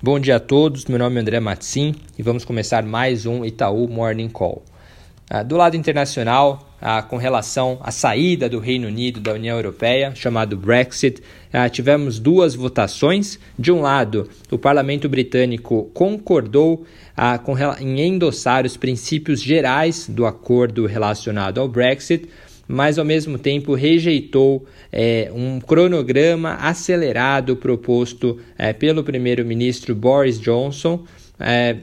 Bom dia a todos, meu nome é André Matsim e vamos começar mais um Itaú Morning Call. Ah, do lado internacional, ah, com relação à saída do Reino Unido da União Europeia, chamado Brexit, ah, tivemos duas votações. De um lado, o parlamento britânico concordou em endossar os princípios gerais do acordo relacionado ao Brexit, mas ao mesmo tempo rejeitou é, um cronograma acelerado proposto é, pelo primeiro-ministro Boris Johnson, é,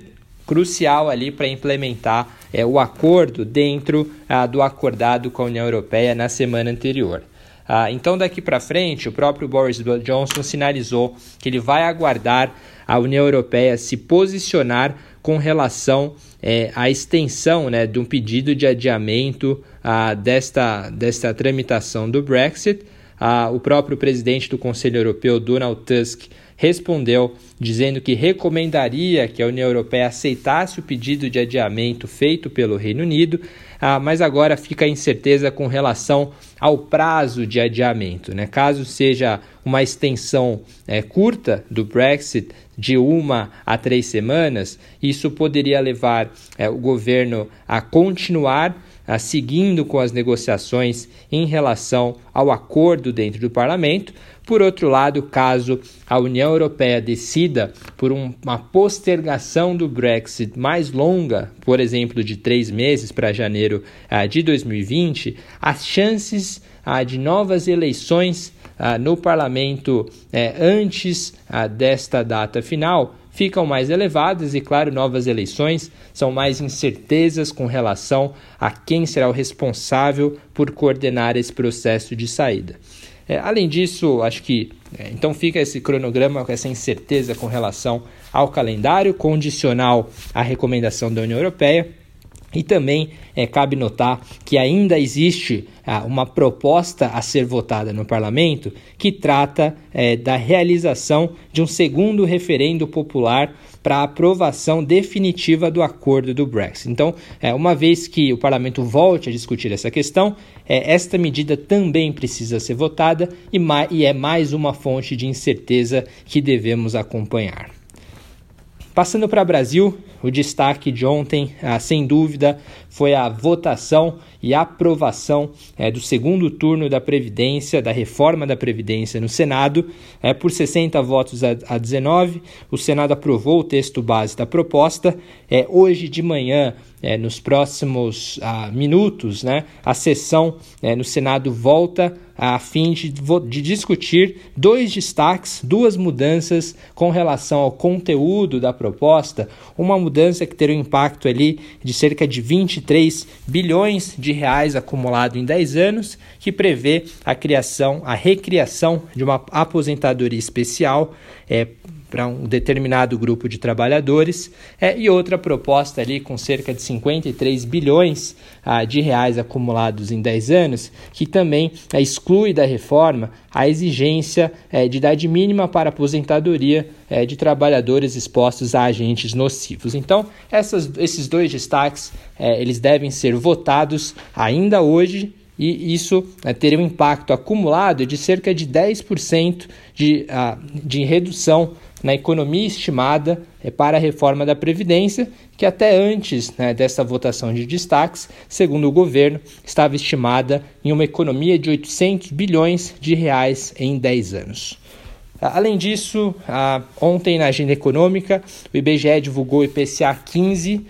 crucial ali para implementar é, o acordo dentro ah, do acordado com a União Europeia na semana anterior. Ah, então, daqui para frente, o próprio Boris Johnson sinalizou que ele vai aguardar a União Europeia se posicionar com relação é, à extensão né, de um pedido de adiamento ah, desta, desta tramitação do Brexit. Ah, o próprio presidente do Conselho Europeu, Donald Tusk, respondeu dizendo que recomendaria que a União Europeia aceitasse o pedido de adiamento feito pelo Reino Unido, ah, mas agora fica a incerteza com relação ao prazo de adiamento. Né? Caso seja uma extensão é, curta do Brexit, de uma a três semanas, isso poderia levar é, o governo a continuar seguindo com as negociações em relação ao acordo dentro do parlamento. Por outro lado, caso a União Europeia decida por um, uma postergação do Brexit mais longa, por exemplo, de três meses para janeiro ah, de 2020, as chances ah, de novas eleições ah, no parlamento eh, antes desta data final ficam mais elevadas e, claro, novas eleições são mais incertezas com relação a quem será o responsável por coordenar esse processo de saída. É, além disso, acho que é, então fica esse cronograma com essa incerteza com relação ao calendário condicional à recomendação da União Europeia e também é, cabe notar que ainda existe ah, uma proposta a ser votada no parlamento que trata é, da realização de um segundo referendo popular para aprovação definitiva do acordo do Brexit. Então, é, uma vez que o parlamento volte a discutir essa questão, é, esta medida também precisa ser votada e, e é mais uma fonte de incerteza que devemos acompanhar. Passando para o Brasil, o destaque de ontem, ah, sem dúvida, foi a votação e aprovação é, do segundo turno da Previdência, da reforma da Previdência no Senado. É, por 60 votos a, a 19, o Senado aprovou o texto base da proposta. É, hoje de manhã, é, nos próximos ah, minutos, né, a sessão é, no Senado volta a fim de, de discutir dois destaques, duas mudanças com relação ao conteúdo da proposta. Uma mudança que terá um impacto ali de cerca de 23 bilhões de reais acumulado em 10 anos, que prevê a criação, a recriação de uma aposentadoria especial é, para um determinado grupo de trabalhadores, é, e outra proposta ali com cerca de 53 bilhões ah, de reais acumulados em 10 anos, que também é, exclui da reforma a exigência é, de idade mínima para aposentadoria é, de trabalhadores expostos a agentes nocivos. Então, essas, esses dois destaques é, eles devem ser votados ainda hoje e isso né, teria um impacto acumulado de cerca de 10% de, uh, de redução na economia estimada é, para a reforma da Previdência, que até antes né, dessa votação de destaques, segundo o governo, estava estimada em uma economia de 800 bilhões de reais em 10 anos. Além disso, ontem na agenda econômica, o IBGE divulgou o IPCA 15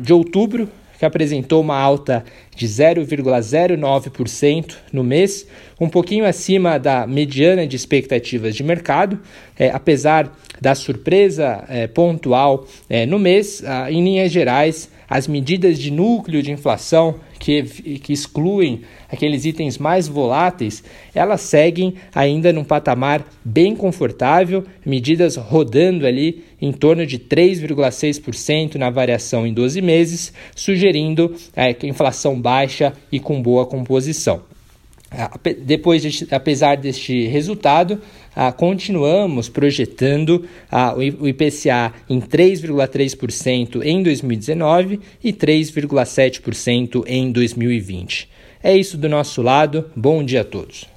de outubro, que apresentou uma alta de 0,09% no mês, um pouquinho acima da mediana de expectativas de mercado, é, apesar da surpresa é, pontual é, no mês, em linhas gerais, as medidas de núcleo de inflação que, que excluem aqueles itens mais voláteis, elas seguem ainda num patamar bem confortável, medidas rodando ali em torno de 3,6% na variação em 12 meses, sugerindo é, inflação baixa e com boa composição. Depois, de, apesar deste resultado, ah, continuamos projetando ah, o IPCA em 3,3% em 2019 e 3,7% em 2020. É isso do nosso lado. Bom dia a todos.